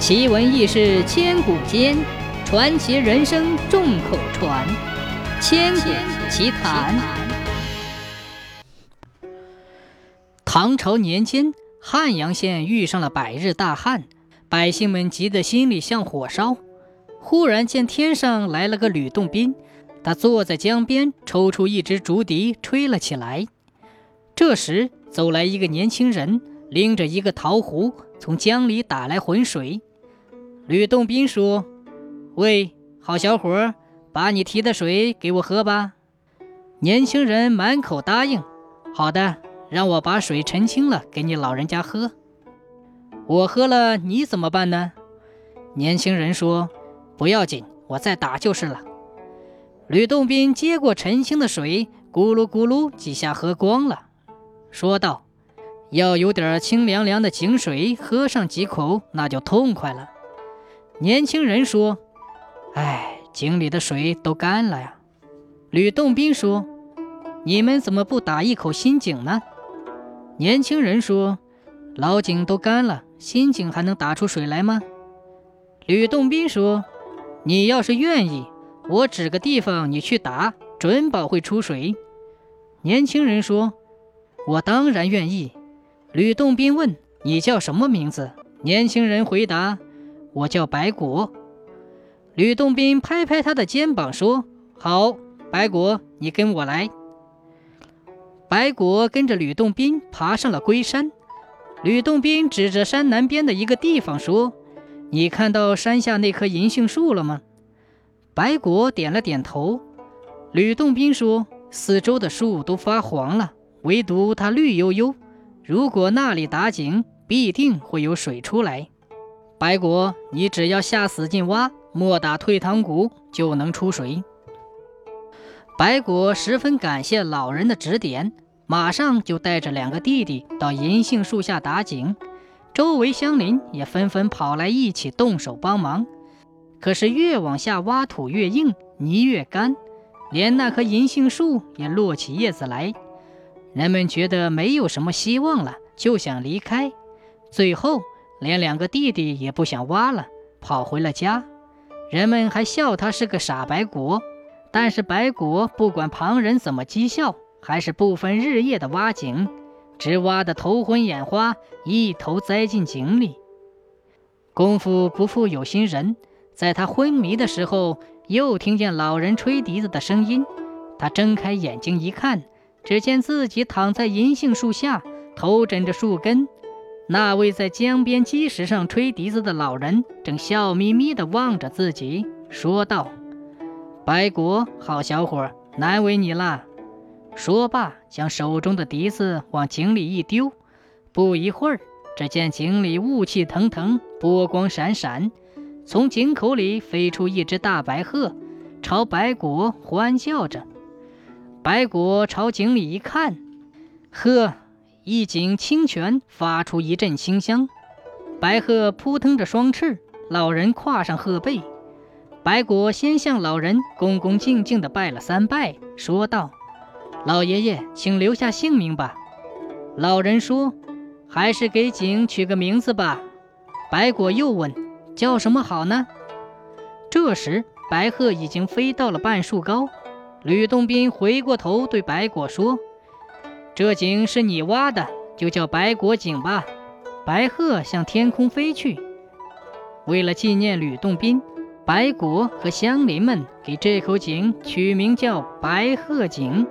奇闻异事千古间，传奇人生众口传。千古奇谈。唐朝年间，汉阳县遇上了百日大旱，百姓们急得心里像火烧。忽然见天上来了个吕洞宾，他坐在江边，抽出一支竹笛，吹了起来。这时走来一个年轻人，拎着一个陶壶，从江里打来浑水。吕洞宾说：“喂，好小伙，把你提的水给我喝吧。”年轻人满口答应：“好的，让我把水澄清了给你老人家喝。我喝了你怎么办呢？”年轻人说：“不要紧，我再打就是了。”吕洞宾接过澄清的水，咕噜咕噜几下喝光了。说道：“要有点清凉凉的井水，喝上几口那就痛快了。”年轻人说：“哎，井里的水都干了呀。”吕洞宾说：“你们怎么不打一口新井呢？”年轻人说：“老井都干了，新井还能打出水来吗？”吕洞宾说：“你要是愿意，我指个地方你去打，准保会出水。”年轻人说。我当然愿意。吕洞宾问：“你叫什么名字？”年轻人回答：“我叫白果。”吕洞宾拍拍他的肩膀说：“好，白果，你跟我来。”白果跟着吕洞宾爬上了龟山。吕洞宾指着山南边的一个地方说：“你看到山下那棵银杏树了吗？”白果点了点头。吕洞宾说：“四周的树都发黄了。”唯独它绿油油，如果那里打井，必定会有水出来。白果，你只要下死劲挖，莫打退堂鼓，就能出水。白果十分感谢老人的指点，马上就带着两个弟弟到银杏树下打井。周围乡邻也纷纷跑来一起动手帮忙。可是越往下挖，土越硬，泥越干，连那棵银杏树也落起叶子来。人们觉得没有什么希望了，就想离开。最后，连两个弟弟也不想挖了，跑回了家。人们还笑他是个傻白果，但是白果不管旁人怎么讥笑，还是不分日夜的挖井，直挖得头昏眼花，一头栽进井里。功夫不负有心人，在他昏迷的时候，又听见老人吹笛子的声音。他睁开眼睛一看。只见自己躺在银杏树下，头枕着树根。那位在江边基石上吹笛子的老人，正笑眯眯地望着自己，说道：“白果，好小伙，难为你了。”说罢，将手中的笛子往井里一丢。不一会儿，只见井里雾气腾腾，波光闪闪，从井口里飞出一只大白鹤，朝白果欢叫着。白果朝井里一看，呵，一井清泉发出一阵清香。白鹤扑腾着双翅，老人跨上鹤背。白果先向老人恭恭敬敬地拜了三拜，说道：“老爷爷，请留下姓名吧。”老人说：“还是给井取个名字吧。”白果又问：“叫什么好呢？”这时，白鹤已经飞到了半树高。吕洞宾回过头对白果说：“这井是你挖的，就叫白果井吧。”白鹤向天空飞去。为了纪念吕洞宾，白果和乡邻们给这口井取名叫白鹤井。